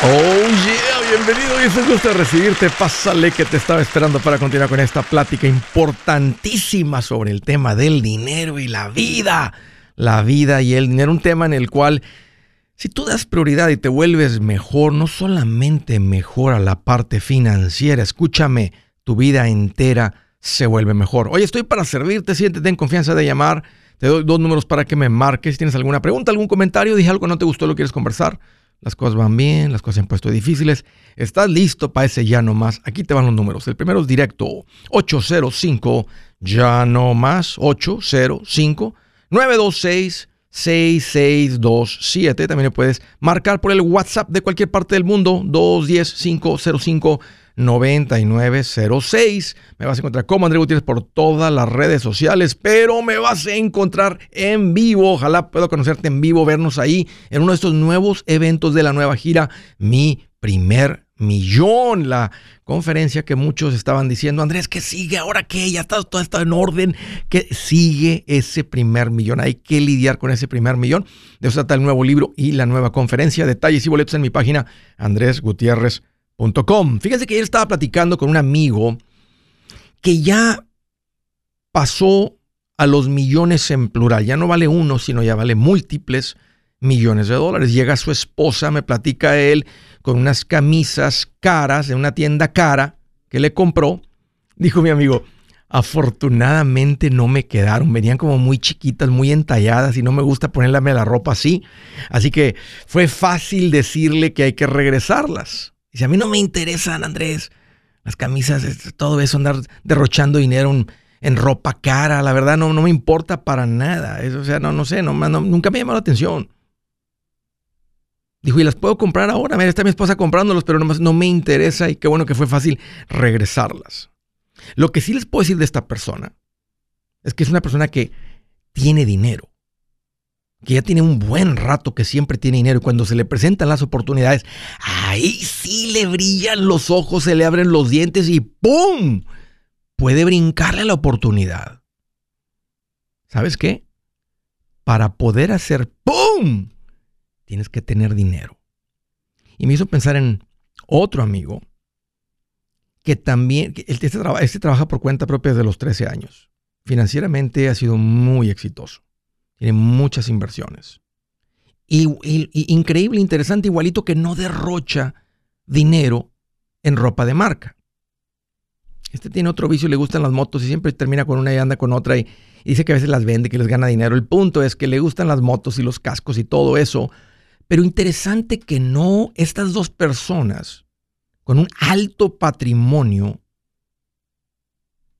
Oh yeah, bienvenido y es un gusto recibirte. Pásale que te estaba esperando para continuar con esta plática importantísima sobre el tema del dinero y la vida. La vida y el dinero, un tema en el cual si tú das prioridad y te vuelves mejor, no solamente mejora la parte financiera, escúchame, tu vida entera se vuelve mejor. Hoy estoy para servirte, siéntete en confianza de llamar. Te doy dos números para que me marques. Si tienes alguna pregunta, algún comentario, dije algo que no te gustó, lo quieres conversar las cosas van bien, las cosas se han puesto difíciles, estás listo para ese ya no más. Aquí te van los números. El primero es directo 805 ya no más 805 926 6627. También puedes marcar por el WhatsApp de cualquier parte del mundo 210 505 9906. Me vas a encontrar como André Gutiérrez por todas las redes sociales, pero me vas a encontrar en vivo. Ojalá pueda conocerte en vivo, vernos ahí en uno de estos nuevos eventos de la nueva gira, Mi Primer Millón. La conferencia que muchos estaban diciendo, Andrés, que sigue ahora que ya está todo está en orden, que sigue ese primer millón. Hay que lidiar con ese primer millón. De eso trata el nuevo libro y la nueva conferencia. Detalles y boletos en mi página, Andrés Gutiérrez Fíjense que ayer estaba platicando con un amigo que ya pasó a los millones en plural. Ya no vale uno, sino ya vale múltiples millones de dólares. Llega su esposa, me platica él, con unas camisas caras de una tienda cara que le compró. Dijo mi amigo, afortunadamente no me quedaron. Venían como muy chiquitas, muy entalladas y no me gusta ponerle la ropa así. Así que fue fácil decirle que hay que regresarlas. Dice, a mí no me interesan, Andrés, las camisas, todo eso, andar derrochando dinero en, ropa cara, la verdad no, no me importa para nada. O sea, no, no sé, no, nunca me llamó la atención. Dijo, y las puedo comprar ahora. Mira, está mi esposa comprándolos, pero nomás no me interesa y qué bueno que fue fácil regresarlas. Lo que sí les puedo decir de esta persona es que es una persona que tiene dinero que ya tiene un buen rato que siempre tiene dinero y cuando se le presentan las oportunidades, ahí sí le brillan los ojos, se le abren los dientes y ¡pum! Puede brincarle la oportunidad. ¿Sabes qué? Para poder hacer ¡pum! Tienes que tener dinero. Y me hizo pensar en otro amigo que también, este, este trabaja por cuenta propia desde los 13 años. Financieramente ha sido muy exitoso tiene muchas inversiones. Y, increíble, interesante, igualito que no derrocha dinero en ropa de marca. Este tiene otro vicio, le gustan las motos y siempre termina con una y anda con otra y, dice que a veces las vende, que les gana dinero. El punto es que le gustan las motos y los cascos y todo eso. Pero interesante que no estas dos personas con un alto patrimonio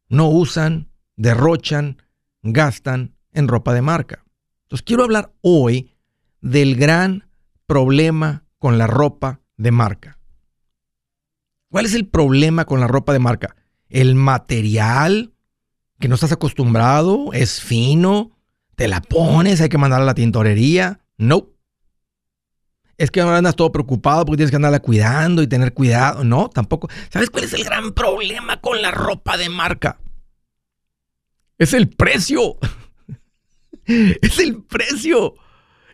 no usan, derrochan, gastan en ropa de marca. Entonces quiero hablar hoy del gran problema con la ropa de marca. ¿Cuál es el problema con la ropa de marca? El material que no estás acostumbrado, es fino, te la pones, hay que mandar a la tintorería. No. Es que ahora andas todo preocupado porque tienes que andarla cuidando y tener cuidado. No, tampoco. ¿Sabes cuál es el gran problema con la ropa de marca? Es el precio. Es el precio.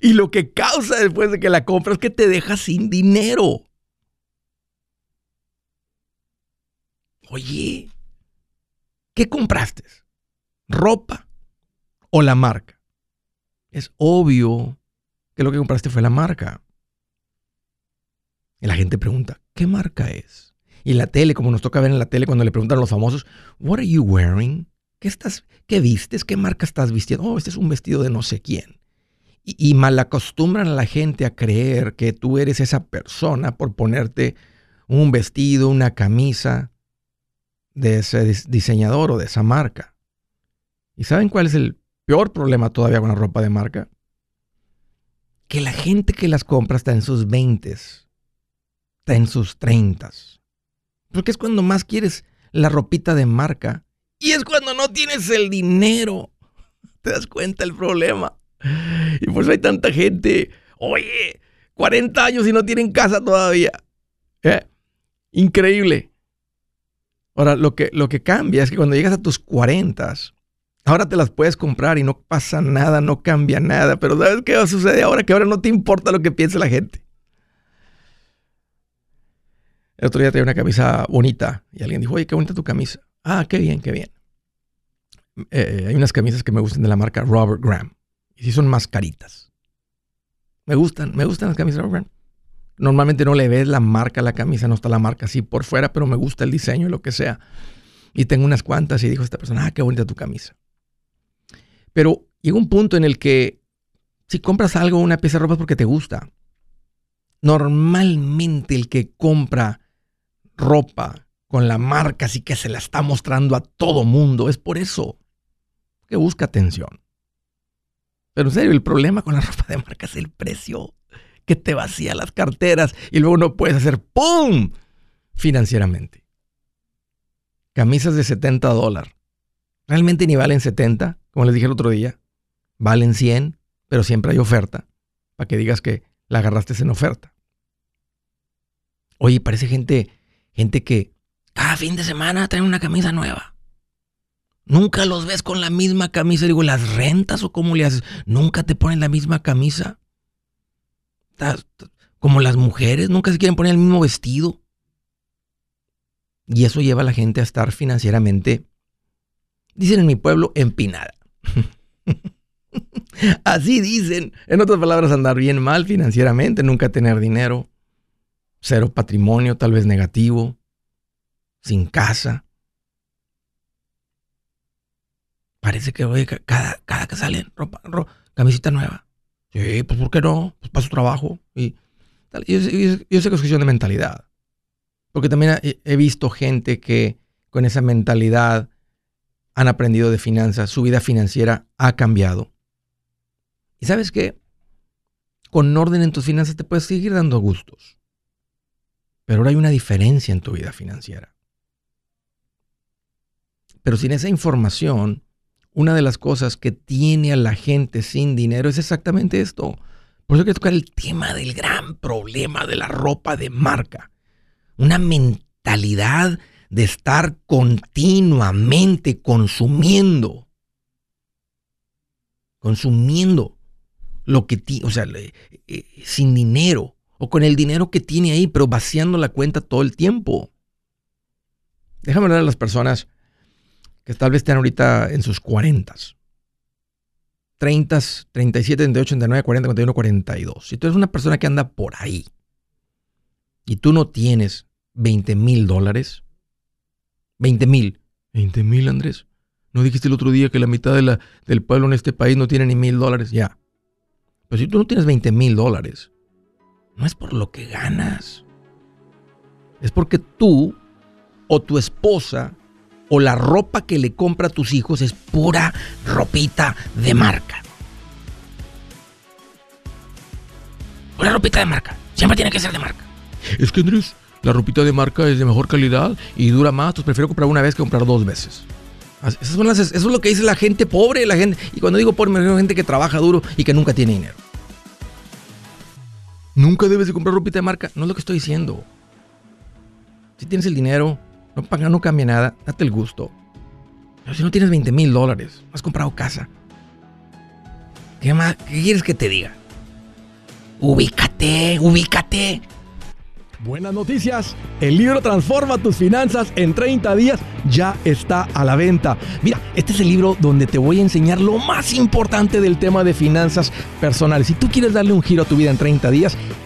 Y lo que causa después de que la compras es que te deja sin dinero. Oye, ¿qué compraste? ¿Ropa o la marca? Es obvio que lo que compraste fue la marca. Y la gente pregunta, ¿qué marca es? Y la tele, como nos toca ver en la tele cuando le preguntan a los famosos, ¿What are you wearing? ¿Qué, estás, ¿Qué vistes? ¿Qué marca estás vistiendo? Oh, este es un vestido de no sé quién. Y, y malacostumbran a la gente a creer que tú eres esa persona por ponerte un vestido, una camisa de ese diseñador o de esa marca. ¿Y saben cuál es el peor problema todavía con la ropa de marca? Que la gente que las compra está en sus 20, está en sus 30. Porque es cuando más quieres la ropita de marca y es cuando no tienes el dinero. ¿Te das cuenta el problema? Y por eso hay tanta gente. Oye, 40 años y no tienen casa todavía. ¿Eh? Increíble. Ahora, lo que, lo que cambia es que cuando llegas a tus 40, ahora te las puedes comprar y no pasa nada, no cambia nada. Pero ¿sabes qué va a suceder ahora? Que ahora no te importa lo que piense la gente. El otro día tenía una camisa bonita y alguien dijo, oye, qué bonita tu camisa. Ah, qué bien, qué bien. Eh, hay unas camisas que me gustan de la marca Robert Graham. Y sí son más caritas. Me gustan, me gustan las camisas Robert Graham. Normalmente no le ves la marca a la camisa, no está la marca así por fuera, pero me gusta el diseño y lo que sea. Y tengo unas cuantas y dijo esta persona, ah, qué bonita tu camisa. Pero llega un punto en el que si compras algo, una pieza de ropa es porque te gusta. Normalmente el que compra ropa con la marca así que se la está mostrando a todo mundo es por eso busca atención. Pero en serio, el problema con la ropa de marca es el precio que te vacía las carteras y luego no puedes hacer ¡pum! financieramente. Camisas de 70 dólares. Realmente ni valen 70, como les dije el otro día. Valen 100, pero siempre hay oferta. Para que digas que la agarraste en oferta. Oye, parece gente, gente que cada fin de semana trae una camisa nueva. Nunca los ves con la misma camisa. Digo, ¿las rentas o cómo le haces? Nunca te ponen la misma camisa. Como las mujeres, nunca se quieren poner el mismo vestido. Y eso lleva a la gente a estar financieramente, dicen en mi pueblo, empinada. Así dicen. En otras palabras, andar bien mal financieramente, nunca tener dinero, cero patrimonio, tal vez negativo, sin casa. Parece que cada, cada que salen, ropa, camisita nueva. Sí, pues ¿por qué no? Pues para su trabajo. Y Yo, sé que es cuestión de mentalidad. Porque también he visto gente que con esa mentalidad han aprendido de finanzas, su vida financiera ha cambiado. Y sabes qué? Con orden en tus finanzas te puedes seguir dando gustos. Pero ahora hay una diferencia en tu vida financiera. Pero sin esa información, una de las cosas que tiene a la gente sin dinero es exactamente esto. Por eso quiero tocar el tema del gran problema de la ropa de marca. Una mentalidad de estar continuamente consumiendo. Consumiendo lo que tiene, o sea, eh, sin dinero o con el dinero que tiene ahí, pero vaciando la cuenta todo el tiempo. Déjame hablar a las personas que tal vez estén ahorita en sus 40. 30, 37, 38, 39, 40, 41, 42. Si tú eres una persona que anda por ahí y tú no tienes 20 mil dólares, 20 mil. 20 mil, Andrés. ¿No dijiste el otro día que la mitad de la, del pueblo en este país no tiene ni mil dólares? Ya. Pero si tú no tienes 20 mil dólares, no es por lo que ganas. Es porque tú o tu esposa o la ropa que le compra a tus hijos es pura ropita de marca. Pura ropita de marca. Siempre tiene que ser de marca. Es que Andrés, la ropita de marca es de mejor calidad y dura más, entonces prefiero comprar una vez que comprar dos veces. Eso es lo que dice la gente pobre, la gente, y cuando digo pobre me refiero a gente que trabaja duro y que nunca tiene dinero. Nunca debes de comprar ropita de marca, no es lo que estoy diciendo. Si tienes el dinero, no paga, no cambia nada, date el gusto. Pero si no tienes 20 mil dólares, has comprado casa. ¿Qué más? ¿Qué quieres que te diga? Ubícate, ubícate. Buenas noticias, el libro Transforma tus finanzas en 30 días ya está a la venta. Mira, este es el libro donde te voy a enseñar lo más importante del tema de finanzas personales. Si tú quieres darle un giro a tu vida en 30 días,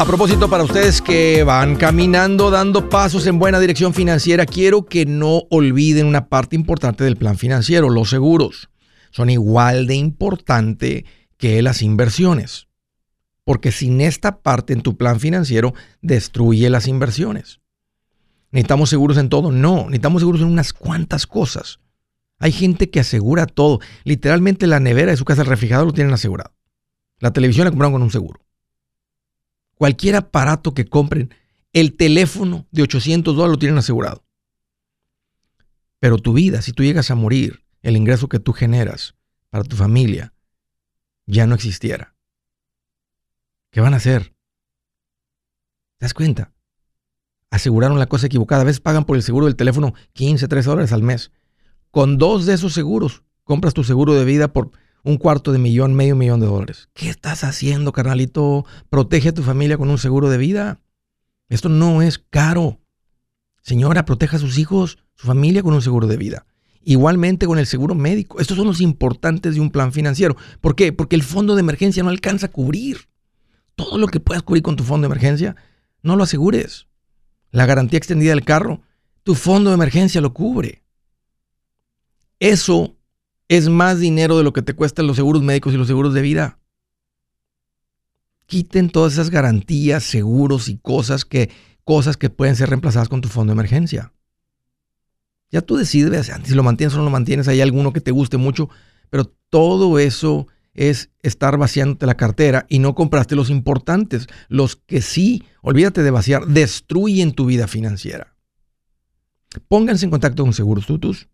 A propósito, para ustedes que van caminando, dando pasos en buena dirección financiera, quiero que no olviden una parte importante del plan financiero, los seguros. Son igual de importante que las inversiones. Porque sin esta parte en tu plan financiero, destruye las inversiones. ¿Necesitamos seguros en todo? No, necesitamos seguros en unas cuantas cosas. Hay gente que asegura todo. Literalmente la nevera de su casa, el refrigerador lo tienen asegurado. La televisión la compraron con un seguro cualquier aparato que compren, el teléfono de 800 dólares lo tienen asegurado. Pero tu vida, si tú llegas a morir, el ingreso que tú generas para tu familia ya no existiera. ¿Qué van a hacer? ¿Te das cuenta? Aseguraron la cosa equivocada. A veces pagan por el seguro del teléfono 15, 3 dólares al mes. Con dos de esos seguros, compras tu seguro de vida por un cuarto de millón, medio millón de dólares. ¿Qué estás haciendo, carnalito? Protege a tu familia con un seguro de vida. Esto no es caro. Señora, proteja a sus hijos, su familia con un seguro de vida. Igualmente con el seguro médico. Estos son los importantes de un plan financiero. ¿Por qué? Porque el fondo de emergencia no alcanza a cubrir. Todo lo que puedas cubrir con tu fondo de emergencia, no lo asegures. La garantía extendida del carro, tu fondo de emergencia lo cubre. Eso es más dinero de lo que te cuestan los seguros médicos y los seguros de vida. Quiten todas esas garantías, seguros y cosas que, cosas que pueden ser reemplazadas con tu fondo de emergencia. Ya tú decides si lo mantienes o no lo mantienes, hay alguno que te guste mucho, pero todo eso es estar vaciándote la cartera y no compraste los importantes, los que sí, olvídate de vaciar, destruyen tu vida financiera. Pónganse en contacto con Seguros Tutus.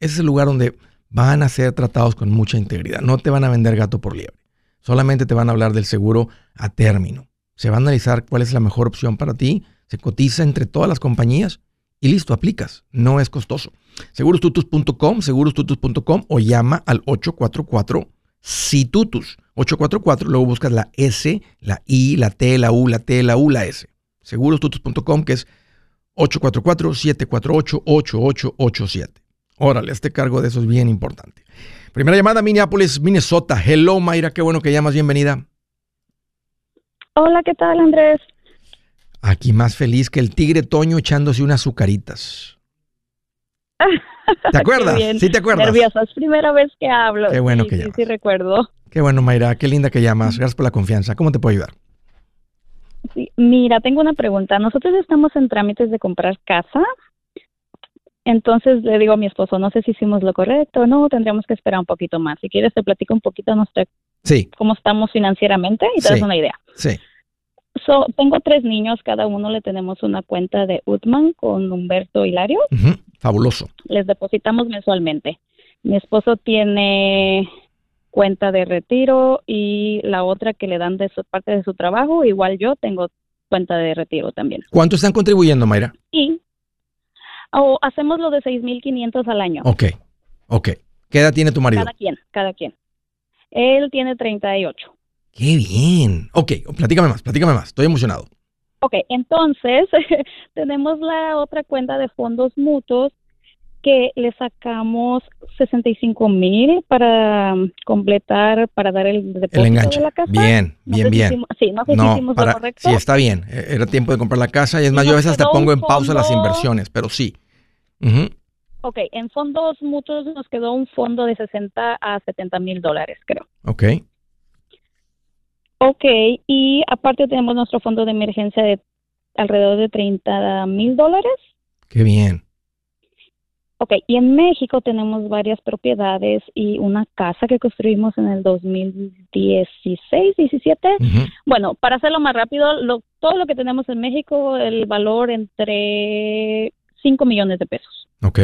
Ese es el lugar donde van a ser tratados con mucha integridad. No te van a vender gato por liebre. Solamente te van a hablar del seguro a término. Se va a analizar cuál es la mejor opción para ti. Se cotiza entre todas las compañías y listo, aplicas. No es costoso. Segurostutus.com, segurostutus.com o llama al 844 situtus 844, luego buscas la S, la I, la T, la U, la T, la U, la S. Segurostutus.com que es 844-748-8887. Órale, este cargo de eso es bien importante. Primera llamada, Minneapolis, Minnesota. Hello, Mayra, qué bueno que llamas, bienvenida. Hola, ¿qué tal, Andrés? Aquí más feliz que el tigre Toño echándose unas azucaritas. ¿Te acuerdas? Sí, te acuerdas. Nerviosa, es primera vez que hablo. Qué bueno que sí, llamas. Sí, recuerdo. Qué bueno, Mayra, qué linda que llamas. Gracias por la confianza. ¿Cómo te puedo ayudar? Sí, mira, tengo una pregunta. Nosotros estamos en trámites de comprar casa entonces le digo a mi esposo, no sé si hicimos lo correcto o no, tendríamos que esperar un poquito más. Si quieres te platico un poquito nuestra, sí. cómo estamos financieramente y te Sí. das una idea. Sí. So, tengo tres niños, cada uno le tenemos una cuenta de Utman con Humberto Hilario. Ujú, Fabuloso. Les depositamos mensualmente. Mi esposo tiene cuenta de retiro y la otra que le dan de su parte de su trabajo, igual yo tengo cuenta de retiro también. ¿Cuánto están contribuyendo, Mayra? Y o hacemos lo de 6.500 al año. Ok, ok. ¿Qué edad tiene tu marido? Cada quien, cada quien. Él tiene 38. Qué bien. Ok, platícame más, platícame más. Estoy emocionado. Ok, entonces tenemos la otra cuenta de fondos mutuos que le sacamos 65 mil para um, completar, para dar el depósito El enganche. de la casa. Bien, bien, bien. hicimos- sí, no sé si No, hicimos para, lo correcto. sí, está bien. Eh, Era tiempo de comprar la casa y es Y más, yo a veces hasta pongo en pausa las inversiones, pero sí. Ujú. Ok, en fondos mutuos nos quedó un fondo de 60 a 70 mil dólares, creo. Ok. Ok, y aparte tenemos nuestro fondo de emergencia de alrededor de 30 mil dólares. Qué bien. Ok, y en México tenemos varias propiedades y una casa que construimos en el 2016, 17. Ujú. Bueno, para hacerlo más rápido, lo, todo lo que tenemos en México, el valor entre 5 millones de pesos. Ok.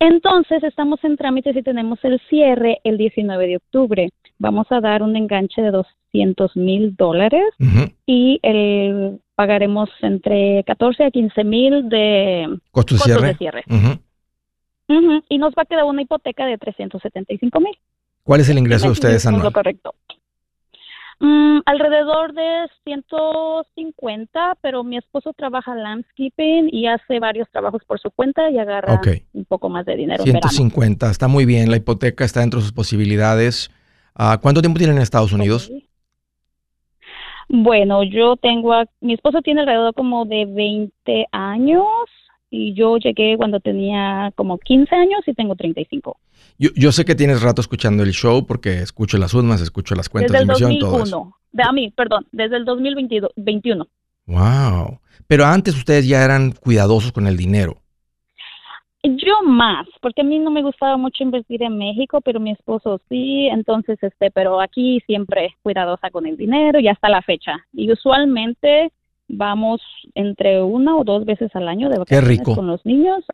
Entonces, estamos en trámites y tenemos el cierre el 19 de octubre. Vamos a dar un enganche de 200 mil dólares y el, pagaremos entre 14 a 15 mil de ¿Costos de costos cierre? de Y nos va a quedar una hipoteca de 375 mil. ¿Cuál es el ingreso de ustedes Lo anual? correcto. Mm, alrededor de 150, pero mi esposo trabaja landscaping y hace varios trabajos por su cuenta y agarra un poco más de dinero en verano. 150, está muy bien. La hipoteca está dentro de sus posibilidades. Ah, ¿Cuánto tiempo tienen en Estados Unidos? Bueno, yo tengo, a- mi esposo tiene alrededor como de 20 años y yo llegué cuando tenía como 15 años y tengo 35. Yo, yo sé que tienes rato escuchando el show porque escucho las UDMAS, escucho las cuentas Desde el de inversión y todo eso. 2001. De, a mí, perdón, desde el 2021. Wow. Pero antes ustedes ya eran cuidadosos con el dinero. Yo más, porque a mí no me gustaba mucho invertir en México, pero mi esposo sí, entonces este, pero aquí siempre cuidadosa con el dinero y hasta la fecha. Y usualmente vamos entre una o dos veces al año de vacaciones rico. con los niños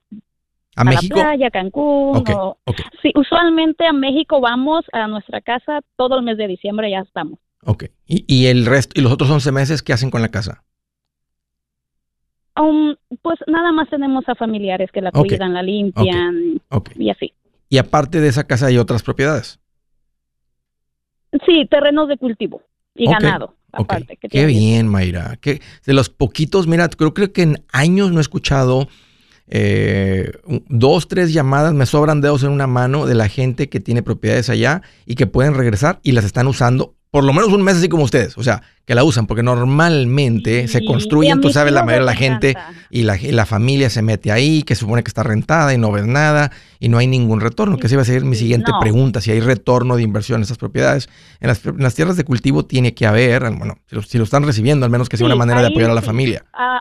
¿A, a México? la playa, Cancún. O- Sí, usualmente a México vamos a nuestra casa todo el mes de diciembre, ya estamos. ok. ¿Y, y el resto, y los otros 11 meses, qué hacen con la casa? Um, pues nada más tenemos a familiares que la cuidan, la limpian y así. Y aparte de esa casa hay otras propiedades. Sí, terrenos de cultivo y ganado, aparte. que Qué bien, Mayra. Que de los poquitos, mira, creo, creo que en años no he escuchado eh, dos, tres llamadas, me sobran dedos en una mano de la gente que tiene propiedades allá y que pueden regresar y las están usando por lo menos un mes así como ustedes. O sea, que la usan porque normalmente se construyen, tú sabes, la mayoría de la gente y la, y la familia se mete ahí, que se supone que está rentada y no ves nada y no hay ningún retorno. Que esa iba a ser mi siguiente no. pregunta, si hay retorno de inversión en esas propiedades. En las, en las tierras de cultivo tiene que haber, bueno, si lo, si lo están recibiendo, al menos que sea Sí, una manera de apoyar a la familia. Ah,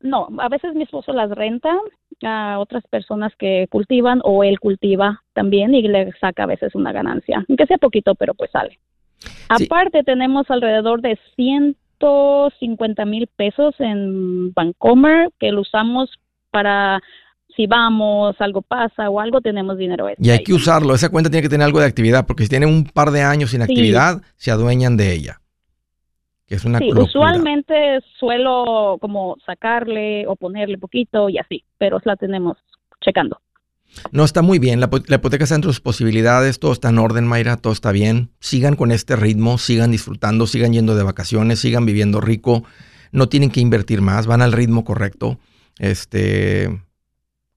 no, a veces mi esposo las renta a otras personas que cultivan o él cultiva también y le saca a veces una ganancia, aunque sea poquito, pero pues sale. Sí. Aparte tenemos alrededor de 150 mil pesos en Bancomer que lo usamos para si vamos, algo pasa o algo, tenemos dinero extra Y hay que usarlo. Esa cuenta tiene que tener algo de actividad, porque si tiene un par de años sin Sí. actividad, se adueñan de ella. Que es una Sí, usualmente suelo como sacarle o ponerle poquito y así, pero la tenemos checando. No, está muy bien. La, la hipoteca está entre sus posibilidades. Todo está en orden, Mayra. Todo está bien. Sigan con este ritmo. Sigan disfrutando. Sigan yendo de vacaciones. Sigan viviendo rico. No tienen que invertir más. Van al ritmo correcto. Este.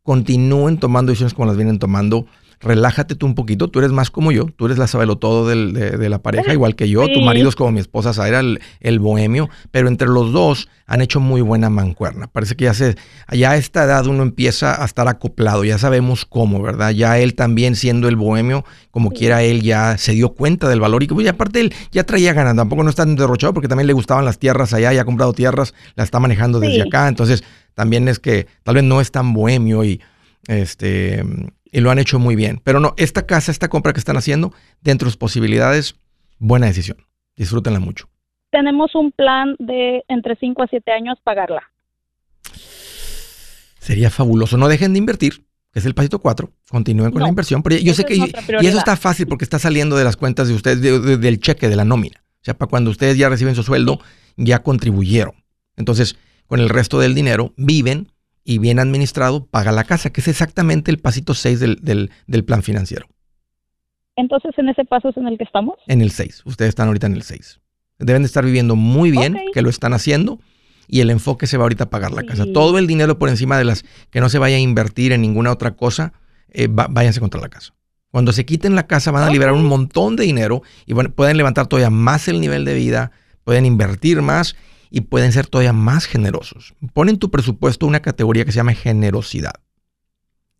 Continúen tomando decisiones como las vienen tomando. Relájate tú un poquito. Tú eres más como yo. Tú eres la todo del- de, de la pareja, igual que yo. Tu marido es como mi esposa Zaira, el, el bohemio. Pero entre los dos han hecho muy buena mancuerna. Parece que ya se, ya a esta edad uno empieza a estar acoplado, ya sabemos cómo, ¿verdad? Ya él también siendo el bohemio, como quiera él ya se dio cuenta del valor y, que, pues, y aparte él ya traía ganas, tampoco no está tan derrochado porque también le gustaban las tierras allá, ya ha comprado tierras, la está manejando desde Sí. acá, entonces también es que tal vez no es tan bohemio y este y lo han hecho muy bien. Pero no, esta casa, esta compra que están haciendo, dentro de sus posibilidades, buena decisión. Disfrútenla mucho. Tenemos un plan de entre 5 a 7 años pagarla. Sería fabuloso. No dejen de invertir, que es el pasito 4. Continúen con No, la inversión. Pero yo sé que y, eso está fácil porque está saliendo de las cuentas de ustedes, de- de- del cheque, de la nómina. O sea, para cuando ustedes ya reciben su sueldo, ya contribuyeron. Entonces, con el resto del dinero, viven y bien administrado, paga la casa, que es exactamente el pasito 6 del, del- del plan financiero. Entonces, en ese paso es en el que estamos. En el 6. Ustedes están ahorita en el 6. Deben de estar viviendo muy bien, que lo están haciendo. y el enfoque se va ahorita a pagar la casa. Todo el dinero por encima de las que no se vaya a invertir en ninguna otra cosa, eh, váyanse contra la casa. Cuando se quiten la casa van a liberar un montón de dinero y pueden levantar todavía más el nivel de vida, pueden invertir más y pueden ser todavía más generosos. Ponen tu presupuesto una categoría que se llama generosidad.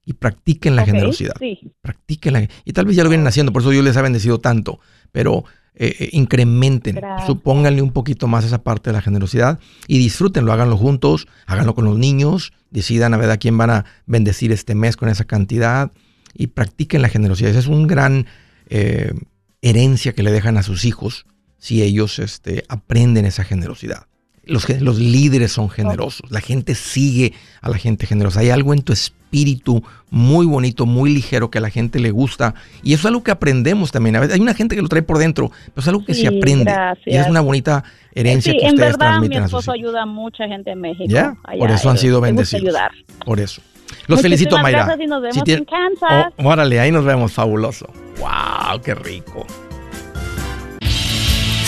Y practiquen la generosidad. Sí. Practiquen Y tal vez ya lo vienen haciendo, por eso Dios les ha bendecido tanto. Pero eh, eh, incrementen, supónganle un poquito más esa parte de la generosidad y disfrútenlo, háganlo juntos, háganlo con los niños, decidan a ver a quién van a bendecir este mes con esa cantidad y practiquen la generosidad. Esa es una gran eh, herencia que le dejan a sus hijos si ellos este, aprenden esa generosidad. Los, los, líderes son generosos, la gente sigue a la gente generosa. Hay algo en tu espíritu muy bonito, muy ligero que a la gente le gusta. Y eso es algo que aprendemos también. A veces hay una gente que lo trae por dentro, pero es algo que se aprende. Y es una bonita herencia que ustedes transmiten mi esposo ayuda a mucha gente en México. por eso han sido bendecidos. Por eso. Los felicito, Mayra. Y nos vemos en Kansas. Oh, órale, ahí nos vemos, fabuloso. ¡Wow! ¡Qué rico!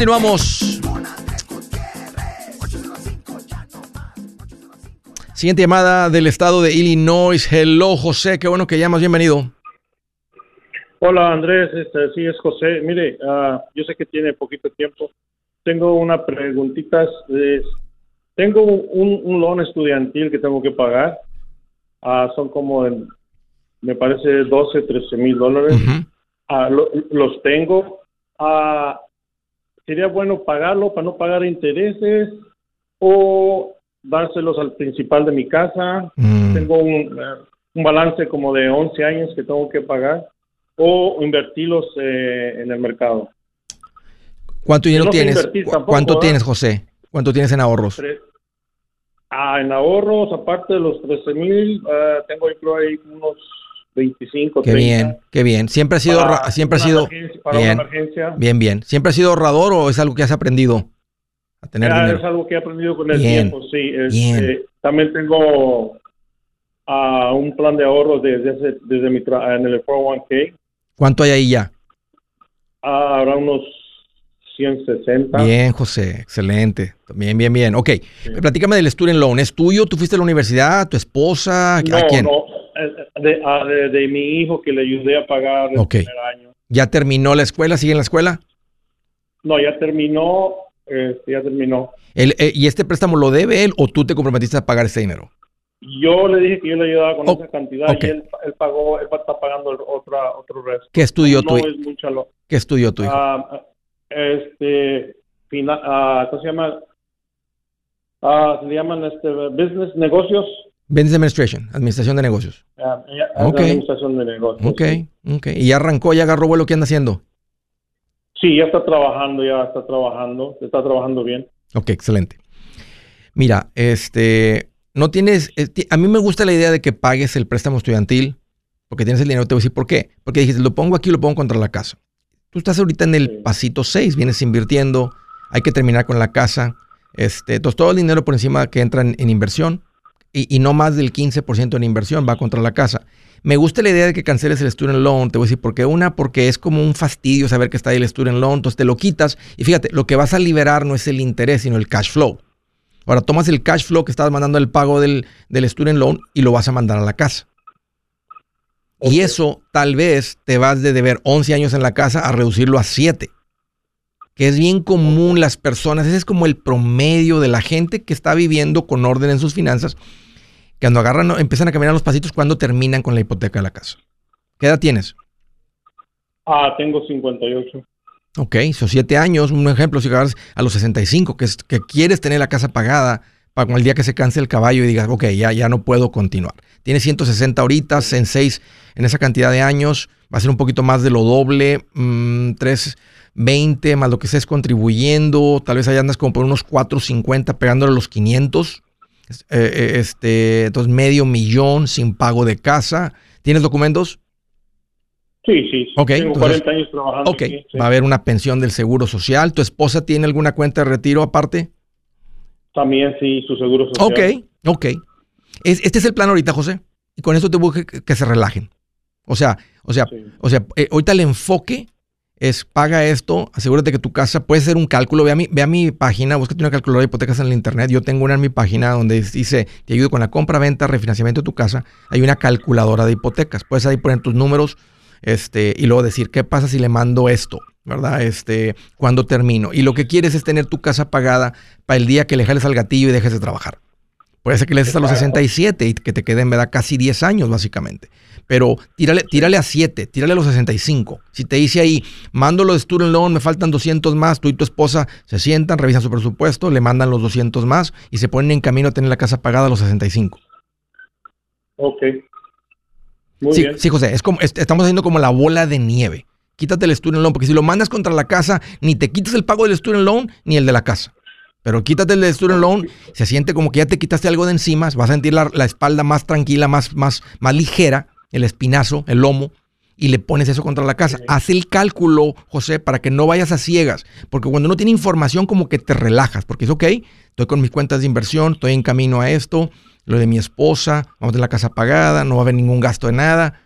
continuamos. Siguiente llamada del estado de Illinois. Hello, José. Qué bueno que llamas. Bienvenido. Hola, Andrés. Este, sí, es José. Mire, ah, yo sé que tiene poquito tiempo. Tengo una preguntita. tengo un, un loan estudiantil que tengo que pagar. Ah, son como, me parece, 12, 13 mil dólares. Ah, los tengo sería bueno pagarlo para no pagar intereses o dárselos al principal de mi casa. Mm. Tengo un, balance como de 11 años que tengo que pagar o invertirlos eh, en el mercado. ¿Cuánto dinero tienes? ¿Cuánto tienes, José? ¿Cuánto tienes en ahorros? Ah, en ahorros, aparte de los 13 mil, uh, tengo yo ahí unos 25, Qué bien, qué bien. Siempre ha sido, siempre ha sido bien, bien, bien. Siempre ha sido ahorrador o es algo que has aprendido a tener dinero. Es algo que he aprendido con el tiempo, sí. Este, también tengo uh, un plan de ahorro desde, desde mi en el 401k. ¿Cuánto hay ahí ya? Uh, ahora unos 160. Bien, José, excelente. Bien, bien, bien. Ok, platícame del student loan. ¿Es tuyo? ¿Tú fuiste a la universidad? ¿Tu esposa? No, ¿A quién? No, Ah, de, de, mi hijo que le ayudé a pagar el primer año. ¿Ya terminó la escuela? ¿Sigue en la escuela? No, ya terminó, este, ya terminó. Eh, ¿Y este préstamo lo debe él o tú te comprometiste a pagar ese dinero? Yo le dije que yo le ayudaba con esa cantidad y él, pagó, él está pagando otra, otro resto. ¿Qué estudió tu hijo? ¿Qué estudió tu hijo? este, ah, ¿cómo se llama? Ah, se llaman este, business, negocios. Business Administration, Administración de Negocios. Ah, Administración de Negocios. Ok, ok. ¿Y ya arrancó, ya agarró vuelo? ¿Qué anda haciendo? Sí, ya está trabajando, ya está trabajando, está trabajando bien. Ok, excelente. Mira, este, no tienes, eh, a mí me gusta la idea de que pagues el préstamo estudiantil, porque tienes el dinero, te voy a decir por qué. Porque dijiste, lo pongo aquí, lo pongo contra la casa. Tú estás ahorita en el pasito 6, vienes invirtiendo, hay que terminar con la casa. Este, entonces, todo el dinero por encima que entra en, inversión y, no más del 15% en inversión va contra la casa. Me gusta la idea de que canceles el student loan. Te voy a decir por qué. Una, porque es como un fastidio saber que está ahí el student loan. Entonces te lo quitas. Y fíjate, lo que vas a liberar no es el interés, sino el cash flow. Ahora tomas el cash flow que estás mandando el pago del, del student loan y lo vas a mandar a la casa. Y eso tal vez te vas de deber 11 años en la casa a reducirlo a 7 que es bien común las personas, ese es como el promedio de la gente que está viviendo con orden en sus finanzas, que cuando agarran, empiezan a caminar los pasitos cuando terminan con la hipoteca de la casa. ¿Qué edad tienes? Ah, tengo 58. Ok, son 7 años, un ejemplo, si agarras a los 65, que, es, que quieres tener la casa pagada para con el día que se canse el caballo y digas, ok, ya, ya no puedo continuar. Tienes 160 horitas en 6, en esa cantidad de años, va a ser un poquito más de lo doble, 3... Mmm, 20 más lo que estés contribuyendo, tal vez ahí andas como por unos 450 pegándole los 500. Eh, eh, este, entonces medio millón sin pago de casa. ¿Tienes documentos? Sí, sí. sí. Okay, Tengo 40 años trabajando. Ok, va a haber una pensión del Seguro Social. ¿Tu esposa tiene alguna cuenta de retiro aparte? También sí, su Seguro Social. Ok, ok. Este es el plan ahorita, José. Y con esto te busco que, que, se relajen. O sea, o sea, sí. o sea eh, ahorita el enfoque es paga esto, asegúrate que tu casa puede ser un cálculo. Ve a mi, ve a mi página, búscate una calculadora de hipotecas en el internet. Yo tengo una en mi página donde dice, te ayudo con la compra, venta, refinanciamiento de tu casa. Hay una calculadora de hipotecas. Puedes ahí poner tus números este, y luego decir, ¿qué pasa si le mando esto? ¿Verdad? Este, cuando termino. Y lo que quieres es tener tu casa pagada para el día que le jales al gatillo y dejes de trabajar. Puede ser que le des a los 67 y que te queden, ¿verdad? Casi 10 años, básicamente pero tírale, tírale a 7, tírale a los 65. Si te dice ahí, mando lo de Student Loan, me faltan 200 más, tú y tu esposa se sientan, revisan su presupuesto, le mandan los 200 más y se ponen en camino a tener la casa pagada a los 65. Ok. Muy sí, bien. sí, José, es como, estamos haciendo como la bola de nieve. Quítate el Student Loan, porque si lo mandas contra la casa, ni te quitas el pago del Student Loan ni el de la casa. Pero quítate el de Student Loan, se siente como que ya te quitaste algo de encima, vas a sentir la, la espalda más tranquila, más, más, más ligera el espinazo, el lomo, y le pones eso contra la casa. Haz el cálculo, José, para que no vayas a ciegas, porque cuando no tiene información como que te relajas, porque es ok, estoy con mis cuentas de inversión, estoy en camino a esto, lo de mi esposa, vamos a tener la casa pagada, no va a haber ningún gasto de nada.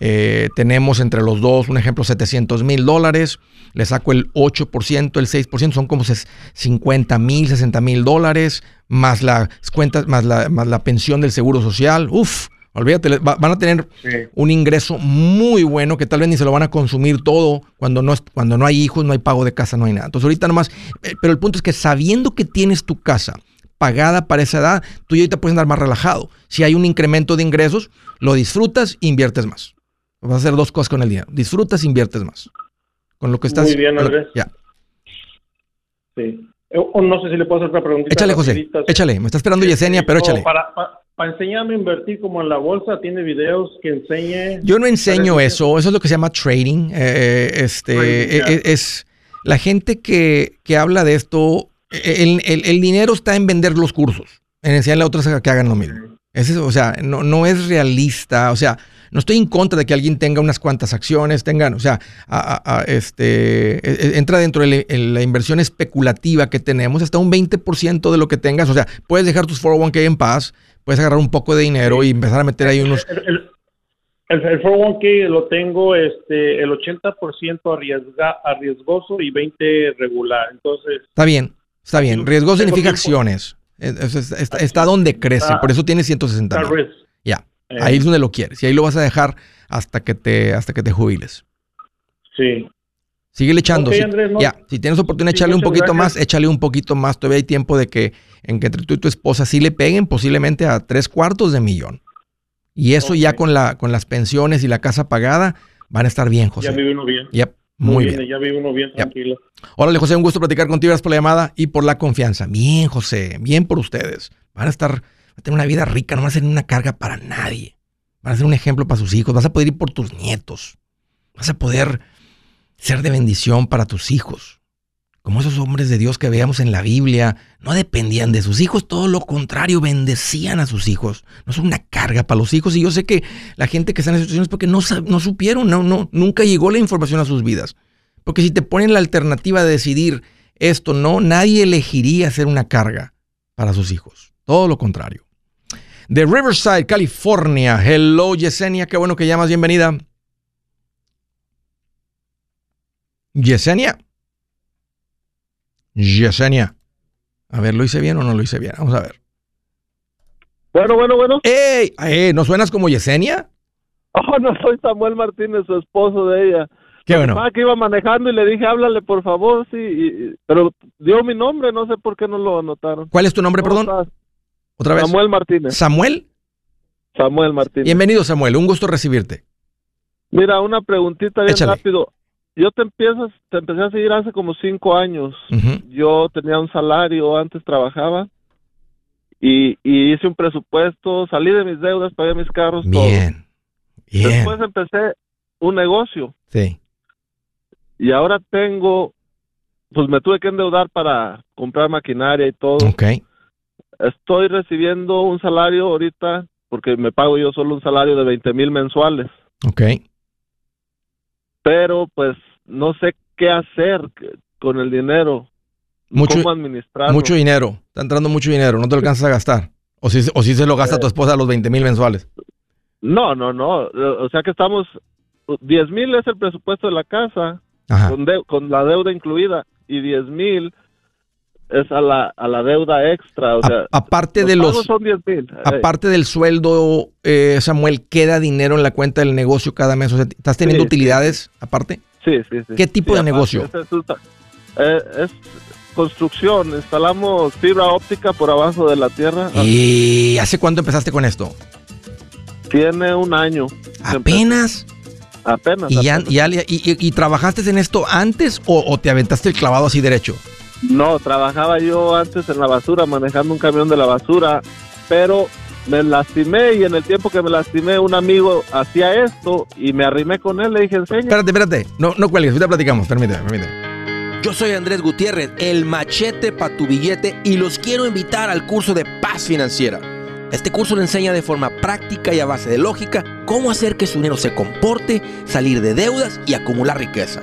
Eh, tenemos entre los dos, un ejemplo, 700 mil dólares, le saco el 8%, el 6%, son como 50 mil, 60 mil dólares, más las cuentas, más la, más la pensión del seguro social. Uf, Olvídate, van a tener un ingreso muy bueno que tal vez ni se lo van a consumir todo cuando no, cuando no hay hijos, no hay pago de casa, no hay nada. Entonces ahorita nomás, eh, pero el punto es que sabiendo que tienes tu casa pagada para esa edad, tú ya ahorita puedes andar más relajado. Si hay un incremento de ingresos, lo disfrutas e inviertes más. Vas a hacer dos cosas con el dinero. Disfrutas e inviertes más. Con lo que estás... Muy bien, Andrés. ya. Sí. Eh, no sé si le puedo hacer otra pregunta. Échale, José. Échale. Me está esperando Yesenia, pero échale. Para, para enseñarme a invertir como en la bolsa, tiene videos que enseñe. Yo no enseño eso, eso es lo que se llama trading. Eh, eh, este eh, es, la gente que, habla de esto, el, dinero está en vender los cursos, en enseñarle a otros que hagan lo mismo. o sea, no, no es realista, o sea, no estoy en contra de que alguien tenga unas cuantas acciones, tengan, o sea, este, e, e, entra dentro de la inversión especulativa que tenemos, hasta un 20% de lo que tengas, o sea, puedes dejar tus 401k en paz, puedes agarrar un poco de dinero y empezar a meter ahí unos... El, el, 401k lo tengo este el 80% arriesga, arriesgoso y 20 regular. Entonces... Está bien, está bien. Riesgoso significa acciones. Está, donde crece, por eso tiene 160 Ya, eh. ahí es donde lo quieres. Y ahí lo vas a dejar hasta que te, hasta que te jubiles. Sí. Sigue echando. Ya, si tienes oportunidad de echarle un poquito más, échale un poquito más. Todavía hay tiempo de que en que entre tú y tu esposa sí le peguen posiblemente a tres cuartos de millón. Y eso ya con, la, con las pensiones y la casa pagada van a estar bien, José. Ya vive uno bien. muy, bien, Ya vive uno bien, tranquilo. Órale, José, un gusto platicar contigo. Gracias por la llamada y por la confianza. Bien, José, bien por ustedes. Van a estar, a tener una vida rica, no van a ser una carga para nadie. Van a ser un ejemplo para sus hijos. Vas a poder ir por tus nietos. Vas a poder ser de bendición para tus hijos. Como esos hombres de Dios que veíamos en la Biblia, no dependían de sus hijos, todo lo contrario, bendecían a sus hijos. No son una carga para los hijos. Y yo sé que la gente que está en esas situaciones porque no, no supieron, no, no, nunca llegó la información a sus vidas. Porque si te ponen la alternativa de decidir esto, no, nadie elegiría ser una carga para sus hijos. Todo lo contrario. De Riverside, California. Hello, Yesenia, qué bueno que llamas, bienvenida. Yesenia. Yesenia. A ver, ¿lo hice bien o no lo hice bien? Vamos a ver. Bueno, bueno, bueno. ¡Ey! ¡Ey! ¿No suenas como Yesenia? Oh, no soy Samuel Martínez, su esposo de ella. Qué bueno. Ah, que iba manejando y le dije, háblale por favor, sí. y- pero dio mi nombre, no sé por qué no lo anotaron. ¿Cuál es tu nombre, ¿Cómo perdón? estás? Otra vez. Samuel Martínez. Samuel. Samuel Martínez. Bienvenido, Samuel. Un gusto recibirte. Mira, una preguntita bien Échale. rápido. Yo te empiezas, te empecé a seguir hace como cinco años. Yo tenía un salario, antes trabajaba y, y hice un presupuesto, salí de mis deudas, pagué mis carros, todo. Bien. Bien. Después empecé un negocio Sí. y ahora tengo, pues me tuve que endeudar para comprar maquinaria y todo. Ok. Estoy recibiendo un salario ahorita, porque me pago yo solo un salario de 20 mil mensuales, Ok. pero pues no sé qué hacer con el dinero, Mucho, cómo administrarlo. mucho dinero. Está entrando mucho dinero. No te alcanzas a gastar. O si, o si se lo gasta tu esposa a los 20 mil mensuales. No, no, no, o sea que estamos, 10 mil es el presupuesto de la casa, Ajá. con, de- con la deuda incluida, y 10 mil es a la, a la deuda extra, o A- sea, aparte de los. son 10 mil. Aparte del sueldo, eh, Samuel, ¿queda dinero en la cuenta del negocio cada mes? O sea, ¿estás teniendo Sí, sí. utilidades aparte? Sí, sí, sí. ¿Qué tipo de aparte, negocio? Es, es- eh, es construcción, instalamos fibra óptica por abajo de la tierra. ¿Y hace cuánto empezaste con esto? Tiene un año. ¿Apenas? Apenas. ¿Y, ya, apenas. ya le- y, y- y trabajaste en esto antes o, o te aventaste el clavado así derecho? No, trabajaba yo antes en la basura, manejando un camión de la basura, pero me lastimé y en el tiempo que me lastimé un amigo hacía esto y me arrimé con él, le dije, enseña. Espérate, espérate. No, no cuelgues, ahorita platicamos. Permíteme, permíteme. Yo soy Andrés Gutiérrez, el machete para tu billete y los quiero invitar al curso de paz financiera. Este curso le enseña de forma práctica y a base de lógica cómo hacer que su dinero se comporte, salir de deudas y acumular riqueza.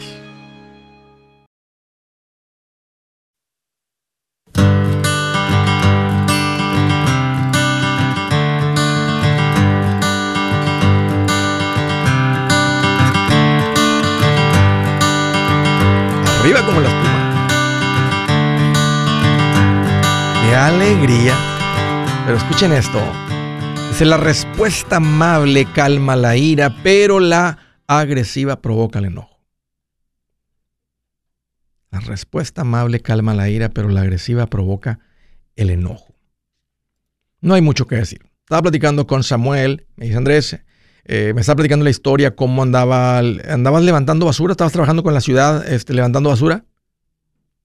Escuchen esto. Dice, la respuesta amable calma la ira, pero la agresiva provoca el enojo. La respuesta amable calma la ira, pero la agresiva provoca el enojo. No hay mucho que decir. Estaba platicando con Samuel, me dice Andrés, eh, me está platicando la historia, cómo andaba, andabas levantando basura, estabas trabajando con la ciudad, este, levantando basura.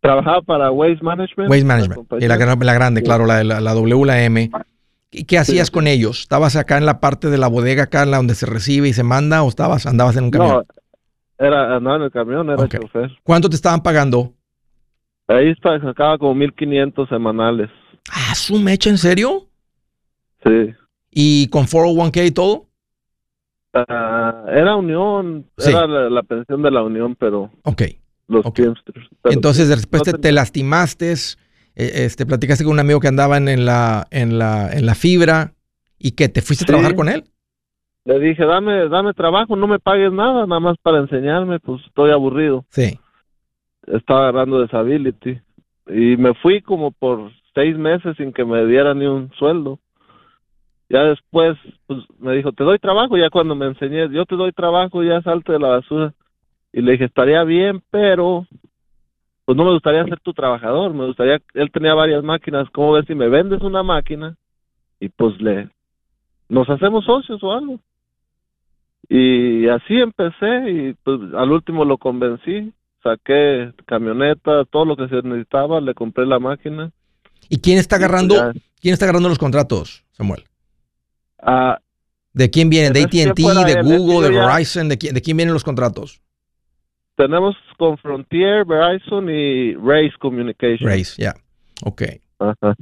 Trabajaba para Waste Management. Waste Management, la, la grande, Sí. claro, la, la, la W, la M. ¿Y qué hacías sí. con ellos? ¿Estabas acá en la parte de la bodega, acá en la donde se recibe y se manda, o estabas, andabas en un camión? No, era, andaba en el camión, era Ok. chofer. ¿Cuánto te estaban pagando? Ahí está, sacaba como 1500 semanales. Ah, su mecha, ¿en serio? Sí. ¿Y con 401k y todo? Ah, era unión, Sí. era la, la pensión de la unión, pero Ok. Los Ok. Teamsters. Pero Entonces, después no te, te lastimaste, eh, este, platicaste con un amigo que andaba en, la, en, la, en la fibra y que te fuiste a trabajar con él. Le dije, dame, dame trabajo, no me pagues nada, nada más para enseñarme, pues estoy aburrido. Sí. Estaba agarrando disability. Y me fui como por seis meses sin que me diera ni un sueldo. Ya después, pues me dijo, te doy trabajo, ya cuando me enseñé, yo te doy trabajo, ya salte de la basura. Y le dije, estaría bien, pero pues no me gustaría ser tu trabajador, me gustaría, él tenía varias máquinas, ¿cómo ves si me vendes una máquina y pues le, nos hacemos socios o algo? Y así empecé y pues al último lo convencí, saqué camioneta, todo lo que se necesitaba, le compré la máquina. ¿Y quién está pues agarrando, ya. quién está agarrando los contratos, Samuel? Ah, ¿De quién vienen? ¿De AT&T, de Google, de Verizon? ¿De quién, ¿De quién vienen los contratos? Tenemos con Frontier, Verizon y Race Communication. Race, ya. Ok. Ajá.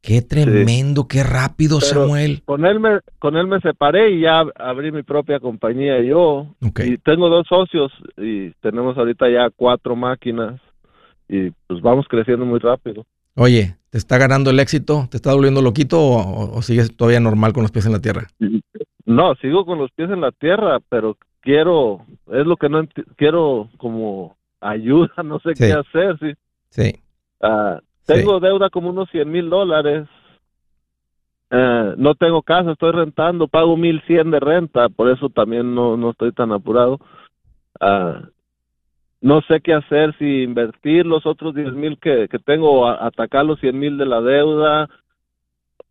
Qué tremendo, qué rápido, Pero- Samuel. Con él me con él me separé y ya abrí mi propia compañía yo. Ok. Y tengo dos socios y tenemos ahorita ya cuatro máquinas y pues vamos creciendo muy rápido. Oye, ¿te está ganando el éxito? ¿Te está volviendo loquito o sigues todavía normal con los pies en la tierra? No, sigo con los pies en la tierra, pero quiero, es lo que no quiero como ayuda, no sé Sí. qué hacer, sí. Sí. Ah, Sí. tengo deuda como unos 100 mil dólares. Eh, no tengo casa, estoy rentando, pago 1100 de renta, por eso también no, no estoy tan apurado. Ah, no sé qué hacer, si invertir los otros 10 mil que, que tengo, a- atacar los 100 mil de la deuda,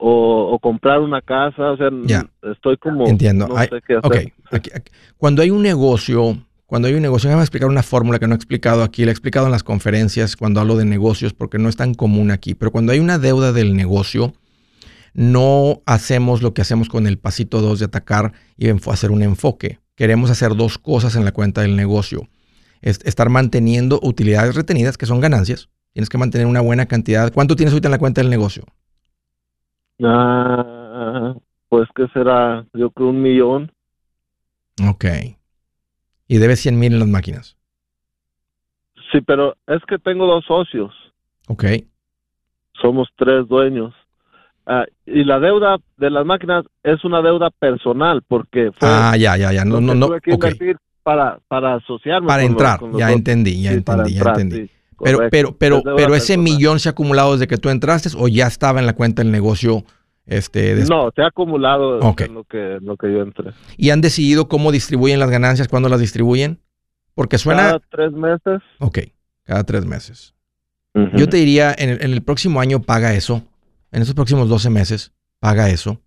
o, o comprar una casa, o sea, Ya. estoy como... Entiendo. No Hay- sé qué hacer. ok. Aquí- aquí- Cuando hay un negocio, cuando hay un negocio, déjame explicar una fórmula que no he explicado aquí, la he explicado en las conferencias cuando hablo de negocios, porque no es tan común aquí, pero cuando hay una deuda del negocio, no hacemos lo que hacemos con el pasito 2 de atacar y hacer un enfoque. Queremos hacer dos cosas en la cuenta del negocio. Es estar manteniendo utilidades retenidas, que son ganancias. Tienes que mantener una buena cantidad. ¿Cuánto tienes ahorita en la cuenta del negocio? Ah, pues que será, yo creo un millón. Ok. Y debes 100 mil en las máquinas. Sí, pero es que tengo dos socios. Ok. somos tres dueños. Ah, y la deuda de las máquinas es una deuda personal porque fue Ah, ya, ya, ya. No, no, no. tuve que Ok. invertir para, para asociarme. Para los- entrar. con los Ya entendí, ya Sí, para entendí, ya entrar, entendí. Pero, pero, pero, pero ese millón se ha acumulado desde que tú entraste o ya estaba en la cuenta del negocio. Este, No, se ha acumulado Ok. en lo que, en lo que yo entré. Y han decidido cómo distribuyen las ganancias, cuándo las distribuyen. Porque suena. Cada tres meses. Ok, cada tres meses. Yo te diría, en el, en el próximo año paga eso. En esos próximos 12 meses, paga eso.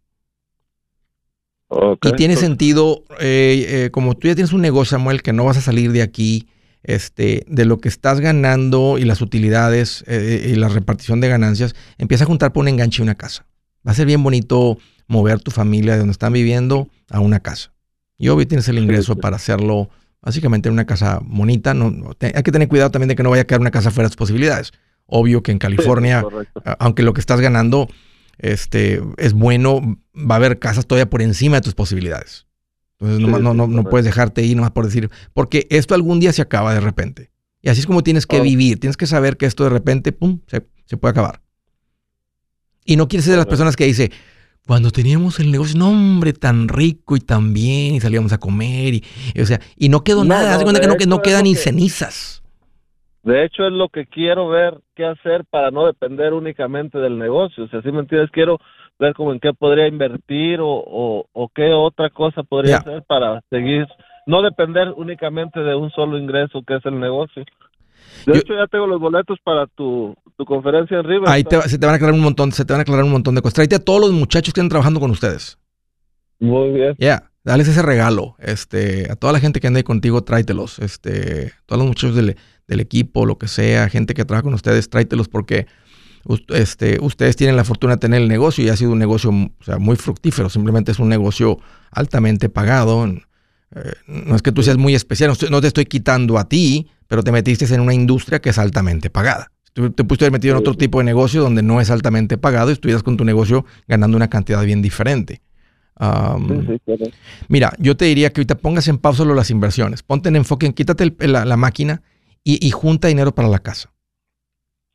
Ok, Y tiene sentido, eh, eh, como tú ya tienes un negocio, Samuel, que no vas a salir de aquí, este, de lo que estás ganando y las utilidades eh, y la repartición de ganancias, empieza a juntar por un enganche y una casa. Va a ser bien bonito mover tu familia de donde están viviendo a una casa. Y obvio tienes el ingreso para hacerlo básicamente en una casa bonita. No, te- hay que tener cuidado también de que no vaya a quedar una casa fuera de tus posibilidades. Obvio que en California aunque lo que estás ganando este, es bueno, va a haber casas todavía por encima de tus posibilidades. Entonces Sí, nomás no, no, no correcto. puedes dejarte ir nomás por decir, porque esto algún día se acaba de repente. Y así es como tienes que Oh. vivir, tienes que saber que esto de repente, pum, se, se puede acabar. Y no quieres ser de las personas que dice, cuando teníamos el negocio, no hombre, tan rico y tan bien, y salíamos a comer, y, y, o sea, y no quedó No, nada, no, cuenta que no, que no quedan ni que- cenizas. De hecho, es lo que quiero ver qué hacer para no depender únicamente del negocio. O sea, si me entiendes, quiero ver como en qué podría invertir o, o, o qué otra cosa podría hacer para seguir, no depender únicamente de un solo ingreso que es el negocio. De Yo- hecho, ya tengo los boletos para tu, tu conferencia en River. Ahí te, se te van a aclarar un montón, se te van a aclarar un montón de cosas. Tráete a todos los muchachos que están trabajando con ustedes. Muy bien. Ya, dales ese regalo. Este, a toda la gente que ande ahí contigo, tráetelos. Este, todos los muchachos del, del equipo, lo que sea, gente que trabaja con ustedes, tráetelos porque este, ustedes tienen la fortuna de tener el negocio y ha sido un negocio o sea, muy fructífero. Simplemente es un negocio altamente pagado. Eh, no es que tú seas muy especial, no, te estoy quitando a ti, pero te metiste en una industria que es altamente pagada. Tú te pudiste haber metido en otro tipo de negocio donde no es altamente pagado y estuvieras con tu negocio ganando una cantidad bien diferente. Um, Sí, sí, correcto. Mira, yo te diría que ahorita pongas en pausa las inversiones. Ponte en enfoque, quítate el- la, la máquina y, y junta dinero para la casa.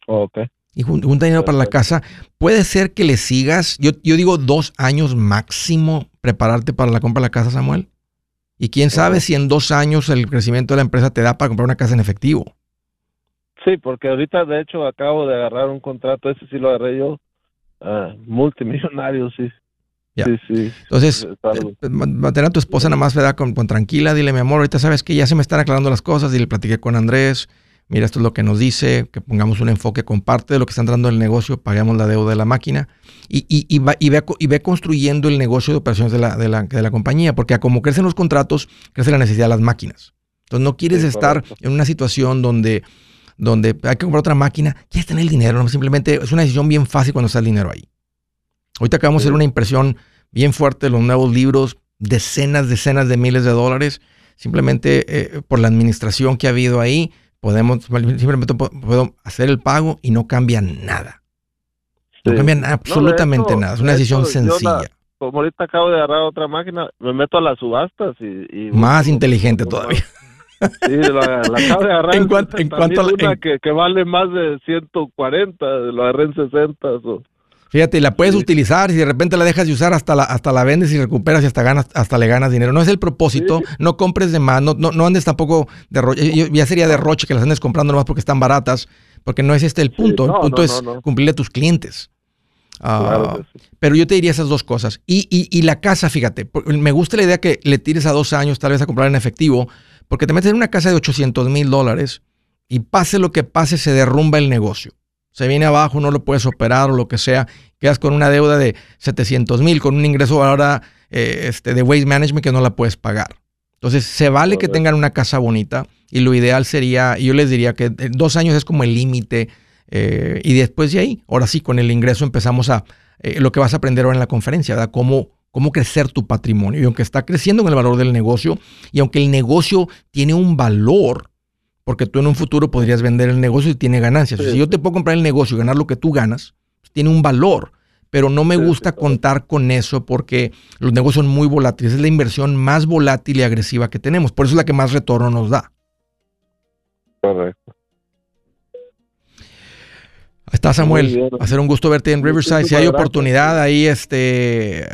Ok. Y jun- junta dinero para la casa. Puede ser que le sigas, yo, yo digo dos años máximo prepararte para la compra de la casa, Samuel. Y quién sabe si en dos años el crecimiento de la empresa te da para comprar una casa en efectivo. Sí, porque ahorita de hecho acabo de agarrar un contrato, ese sí lo agarré yo, ah, multimillonario, sí. Sí, sí. Entonces, eh, ma- mantener a tu esposa nada más, ¿verdad? Con, con tranquila, dile, mi amor, ahorita sabes que ya se me están aclarando las cosas, y le platiqué con Andrés, mira, esto es lo que nos dice, que pongamos un enfoque con parte de lo que está entrando en el negocio, paguemos la deuda de la máquina y, y, y, va, y, ve, construyendo el negocio de operaciones de la, de la, de la compañía, porque como crecen los contratos, crece la necesidad de las máquinas. Entonces no quieres Sí, estar en una situación donde, donde hay que comprar otra máquina, quieres tener el dinero, no simplemente es una decisión bien fácil cuando está el dinero ahí. Ahorita acabamos de hacer una impresión bien fuerte de los nuevos libros, decenas, decenas de miles de dólares, simplemente eh, por la administración que ha habido ahí, podemos simplemente puedo hacer el pago y no cambia nada. No Sí. cambia nada, absolutamente hecho- nada. Es una de decisión hecho, yo la- sencilla. Como ahorita acabo de agarrar otra máquina, me meto a las subastas y... y Más busco- inteligente busco todavía. Sí, la, la acabo de agarrar En cuanto- en 60,000, cuanto a la- una en- que, que vale más de 140, lo agarré en 60. so. Fíjate, la puedes Sí. utilizar, si de repente la dejas de usar, hasta la, hasta la vendes y recuperas y hasta ganas, hasta le ganas dinero. No es el propósito, no compres de más, no, no, no andes tampoco de roche. Yo- Ya sería derroche que las andes comprando nomás porque están baratas, porque no es este el punto. no, el punto no, es cumplirle a tus clientes. Ah, Claro. Pero yo te diría esas dos cosas. Y, y- y la casa, fíjate, me gusta la idea que le tires a dos años tal vez a comprar en efectivo, porque te metes en una casa de 800 mil dólares y pase lo que pase, se derrumba el negocio. Se viene abajo, no lo puedes operar o lo que sea, quedas con una deuda de 700 mil, con un ingreso ahora eh, este, de waste management que no la puedes pagar. Entonces, se vale que tengan una casa bonita y lo ideal sería, yo les diría que dos años es como el límite eh, y después de ahí, ahora sí, con el ingreso empezamos a, eh, lo que vas a aprender ahora en la conferencia, ¿verdad? Cómo, cómo crecer tu patrimonio. Y aunque está creciendo con el valor del negocio, y aunque el negocio tiene un valor, porque tú en un futuro podrías vender el negocio y tiene ganancias. Si yo te puedo comprar el negocio y ganar lo que tú ganas, pues, tiene un valor. Pero no me gusta contar con eso porque los negocios son muy volátiles. Es la inversión más volátil y agresiva que tenemos. Por eso es la que más retorno nos da. Correcto. Está Samuel. Va a ser un gusto verte en Riverside. Si hay oportunidad ahí, este, eh,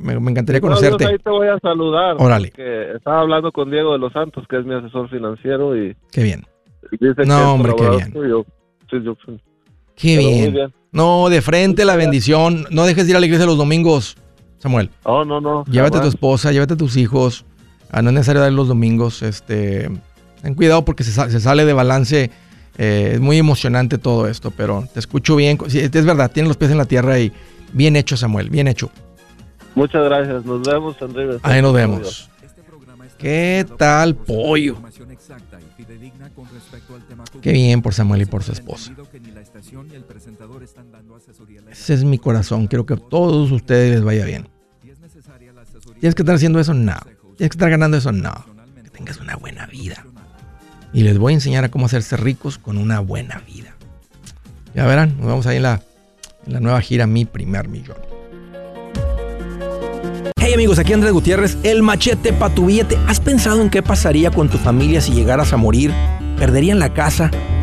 me, me encantaría conocerte. Ahí te voy a saludar. Órale. estaba hablando con Diego de los Santos, que es mi asesor financiero, y Qué bien. dice No, hombre, qué bien. tuyo. Sí, yo- Qué bien. No, de frente la bendición. No dejes de ir a la iglesia los domingos, Samuel. Oh, no, no. Llévate a tu esposa, llévate a tus hijos. Ah, no es necesario dar los domingos. Este, ten cuidado porque se sale de balance. Eh, es muy emocionante todo esto, pero te escucho bien. Sí, es verdad, tienes los pies en la tierra y bien hecho, Samuel, bien hecho. Muchas gracias. Nos vemos en Riverside. Ahí nos vemos. ¿Qué tal pollo? Qué bien por Samuel y por su esposa. Ese es mi corazón. Quiero que a todos ustedes les vaya bien. ¿Tienes que estar haciendo eso? No. ¿Tienes que estar ganando eso? No. Que tengas una buena vida. Y les voy a enseñar a cómo hacerse ricos con una buena vida. Ya verán, nos vemos ahí en la, en la nueva gira Mi Primer Millón. Hey amigos, aquí Andrés Gutiérrez, el machete para tu billete. ¿Has pensado en qué pasaría con tu familia si llegaras a morir? ¿Perderían la casa?